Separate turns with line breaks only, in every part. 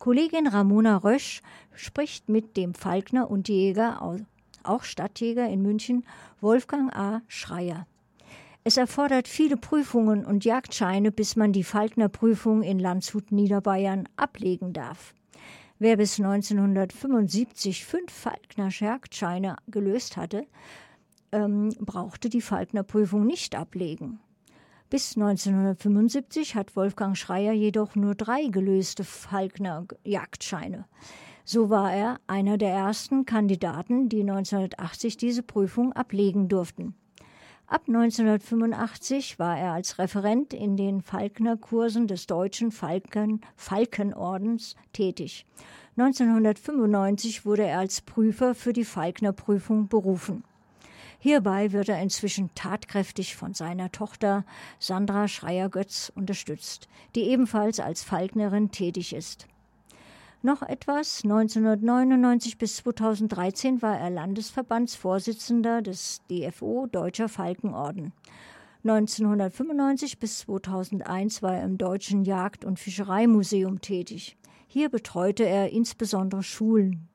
Kollegin Ramona Rösch spricht mit dem Falkner und Jäger, auch Stadtjäger in München, Wolfgang A. Schreier. Es erfordert viele Prüfungen und Jagdscheine, bis man die Falkner-Prüfung in Landshut, Niederbayern, ablegen darf. Wer bis 1975 fünf Falkner-Jagdscheine gelöst hatte, ähm, brauchte die Falkner-Prüfung nicht ablegen. Bis 1975 hat Wolfgang Schreier jedoch nur drei gelöste Falkner-Jagdscheine. So war er einer der ersten Kandidaten, die 1980 diese Prüfung ablegen durften. Ab 1985 war er als Referent in den Falkner-Kursen des Deutschen Falken, Falkenordens tätig. 1995 wurde er als Prüfer für die Falkner-Prüfung berufen. Hierbei wird er inzwischen tatkräftig von seiner Tochter Sandra Schreier-Götz unterstützt, die ebenfalls als Falknerin tätig ist. Noch etwas, 1999 bis 2013 war er Landesverbandsvorsitzender des DFO Deutscher Falkenorden. 1995 bis 2001 war er im Deutschen Jagd- und Fischereimuseum tätig. Hier betreute er insbesondere Schulen.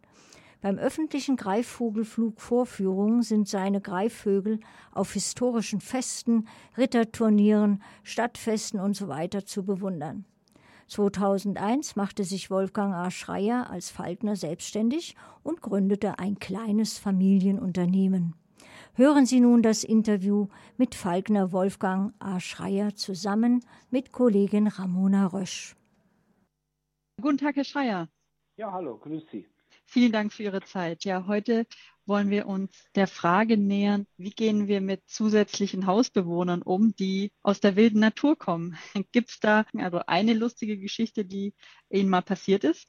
Beim öffentlichen Greifvogelflug sind seine Greifvögel auf historischen Festen, Ritterturnieren, Stadtfesten usw. So zu bewundern. 2001 machte sich Wolfgang A. Schreier als Falkner selbstständig und gründete ein kleines Familienunternehmen. Hören Sie nun das Interview mit Falkner Wolfgang A. Schreier zusammen mit Kollegin Ramona Rösch.
Guten Tag, Herr Schreier.
Ja, hallo, grüß Sie.
Vielen Dank für Ihre Zeit. Ja, heute wollen wir uns der Frage nähern, wie gehen wir mit zusätzlichen Hausbewohnern um, die aus der wilden Natur kommen? Gibt es da also eine lustige Geschichte, die Ihnen mal passiert ist?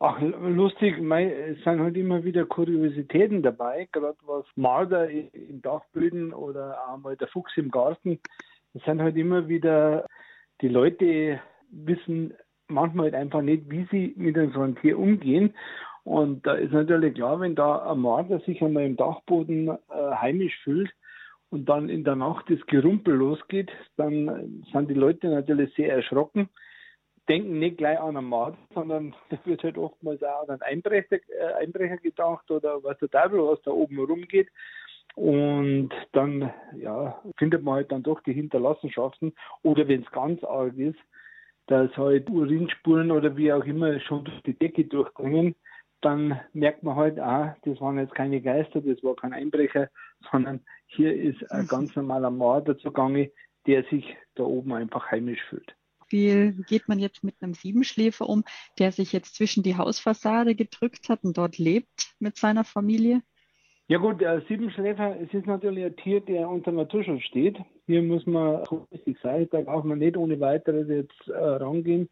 Ach, lustig, es sind halt immer wieder Kuriositäten dabei, gerade was Marder in Dachböden oder auch mal der Fuchs im Garten. Es sind halt immer wieder, die Leute wissen manchmal halt einfach nicht, wie sie mit so einem Tier umgehen. Und da ist natürlich klar, wenn da ein Marder sich einmal im Dachboden äh, heimisch fühlt und dann in der Nacht das Gerumpel losgeht, dann sind die Leute natürlich sehr erschrocken, denken nicht gleich an einen Marder, sondern da wird halt oftmals auch an einen Einbrecher, äh, Einbrecher gedacht oder was der Teufel, was da oben rumgeht. Und dann ja, findet man halt dann doch die Hinterlassenschaften oder wenn es ganz arg ist, dass halt Urinspuren oder wie auch immer schon durch die Decke durchdringen dann merkt man halt, ah, das waren jetzt keine Geister, das war kein Einbrecher, sondern hier ist ein mhm. ganz normaler Mörder zugange, der sich da oben einfach heimisch fühlt.
Wie geht man jetzt mit einem Siebenschläfer um, der sich jetzt zwischen die Hausfassade gedrückt hat und dort lebt mit seiner Familie?
Ja gut, der Siebenschläfer, es ist natürlich ein Tier, der unter Naturschutz steht. Hier muss man vorsichtig sein, da darf man nicht ohne weiteres jetzt äh, rangehen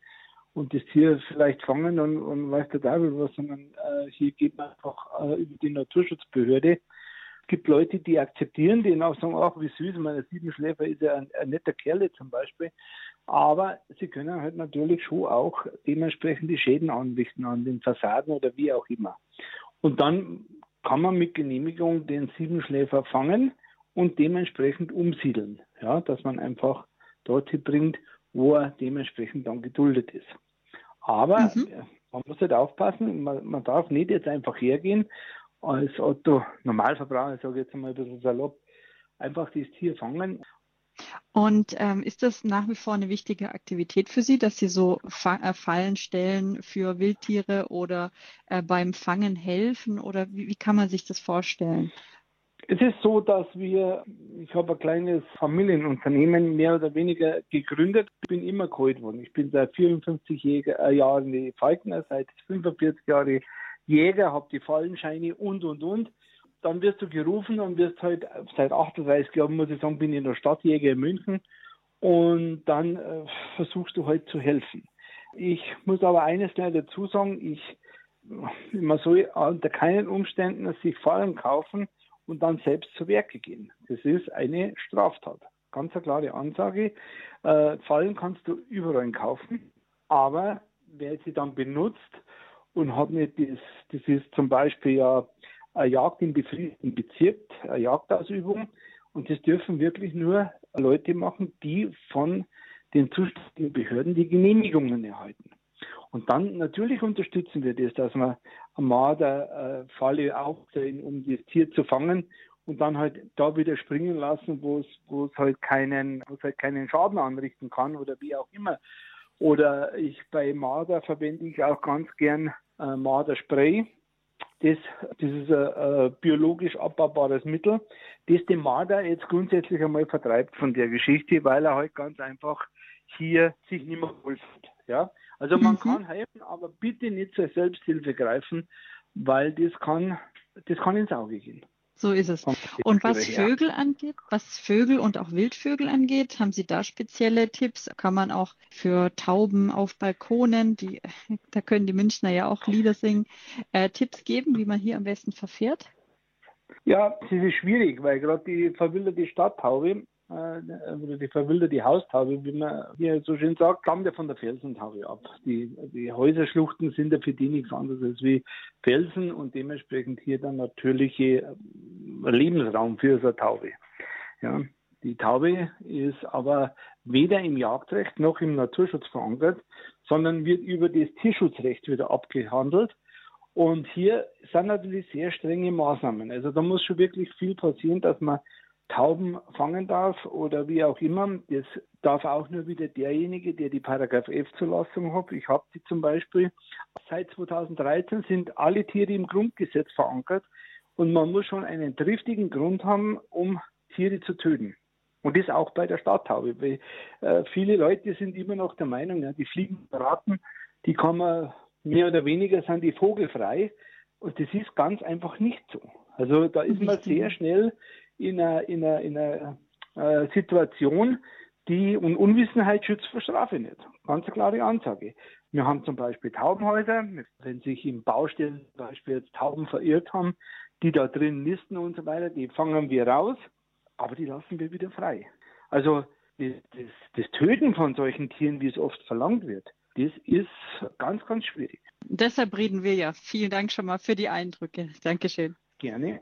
und das Tier vielleicht fangen und, und weiß der Teufel was, sondern hier geht man einfach äh, über die Naturschutzbehörde. Es gibt Leute, die akzeptieren, die auch sagen, ach wie süß, meine Siebenschläfer ist ja ein, ein netter Kerl zum Beispiel. Aber sie können halt natürlich schon auch dementsprechend die Schäden anrichten an den Fassaden oder wie auch immer. Und dann kann man mit Genehmigung den Siebenschläfer fangen und dementsprechend umsiedeln. Ja, dass man einfach dorthin bringt, wo er dementsprechend dann geduldet ist. Aber mhm. Man muss halt aufpassen, man, man, darf nicht jetzt einfach hergehen als Otto Normalverbraucher, ich sage jetzt mal ein bisschen salopp, einfach das Tier fangen.
Und ähm, ist das nach wie vor eine wichtige Aktivität für Sie, dass Sie so Fa äh, Fallen stellen für Wildtiere oder äh, beim Fangen helfen oder wie, wie kann man sich das vorstellen?
Es ist so, dass wir, ich habe ein kleines Familienunternehmen mehr oder weniger gegründet. Ich bin immer geholt worden. Ich bin seit 54 Jäger, äh, Jahren Falkner, seit 45 Jahren Jäger, habe die Fallenscheine und, und, und. Dann wirst du gerufen und wirst halt seit 38 Jahren, muss ich sagen, bin ich in der Stadtjäger in München. Und dann äh, versuchst du halt zu helfen. Ich muss aber eines gleich dazu sagen, ich, man soll unter keinen Umständen sich Fallen kaufen, und dann selbst zu Werke gehen. Das ist eine Straftat. Ganz eine klare Ansage. Äh, Fallen kannst du überall kaufen, aber wer sie dann benutzt und hat nicht das, das ist zum Beispiel ja eine Jagd im befriedeten Bezirk, eine Jagdausübung und das dürfen wirklich nur Leute machen, die von den zuständigen Behörden die Genehmigungen erhalten. Und dann natürlich unterstützen wir das, dass wir Marderfalle äh, aufstellen, um das Tier zu fangen und dann halt da wieder springen lassen, wo es, wo es halt keinen, wo es halt keinen Schaden anrichten kann oder wie auch immer. Oder ich bei Marder verwende ich auch ganz gern äh, Marderspray. Das, das ist ein, ein biologisch abbaubares Mittel, das den Marder jetzt grundsätzlich einmal vertreibt von der Geschichte, weil er halt ganz einfach hier sich nicht mehr wohlfühlt. Ja? Also man mhm. kann helfen, aber bitte nicht zur Selbsthilfe greifen, weil das kann, das kann ins Auge gehen.
So ist es. Und was Vögel angeht, was Vögel und auch Wildvögel angeht, haben Sie da spezielle Tipps? Kann man auch für Tauben auf Balkonen, die, da können die Münchner ja auch Lieder singen, äh, Tipps geben, wie man hier am besten verfährt?
Ja, es ist schwierig, weil gerade die verwilderte Stadttaube oder die verwilderte Haustaube, wie man hier so schön sagt, kommt ja von der Felsentaube ab. Die, die Häuserschluchten sind ja für die nichts anderes als wie Felsen und dementsprechend hier dann natürliche äh, Lebensraum für so eine Taube. Ja. Die Taube ist aber weder im Jagdrecht noch im Naturschutz verankert, sondern wird über das Tierschutzrecht wieder abgehandelt. Und hier sind natürlich sehr strenge Maßnahmen. Also da muss schon wirklich viel passieren, dass man Tauben fangen darf oder wie auch immer. Das darf auch nur wieder derjenige, der die Paragraph F-Zulassung hat. Ich habe die zum Beispiel. Seit 2013 sind alle Tiere im Grundgesetz verankert und man muss schon einen triftigen Grund haben, um Tiere zu töten. Und das auch bei der Stadttaube. Weil, äh, viele Leute sind immer noch der Meinung, ja, die fliegen Ratten, die kann man mehr oder weniger sind die vogelfrei. Und das ist ganz einfach nicht so. Also da ist man sehr schnell in einer, in einer, in einer äh, Situation, die und Unwissenheit schützt vor Strafe nicht. Ganz eine klare Ansage. Wir haben zum Beispiel Taubenhäuser, wenn sich im Baustellen zum Beispiel jetzt Tauben verirrt haben, die da drin nisten und so weiter, die fangen wir raus, aber die lassen wir wieder frei. Also das, das, das Töten von solchen Tieren, wie es oft verlangt wird, das ist ganz, ganz schwierig.
Deshalb reden wir ja. Vielen Dank schon mal für die Eindrücke. Dankeschön.
Gerne.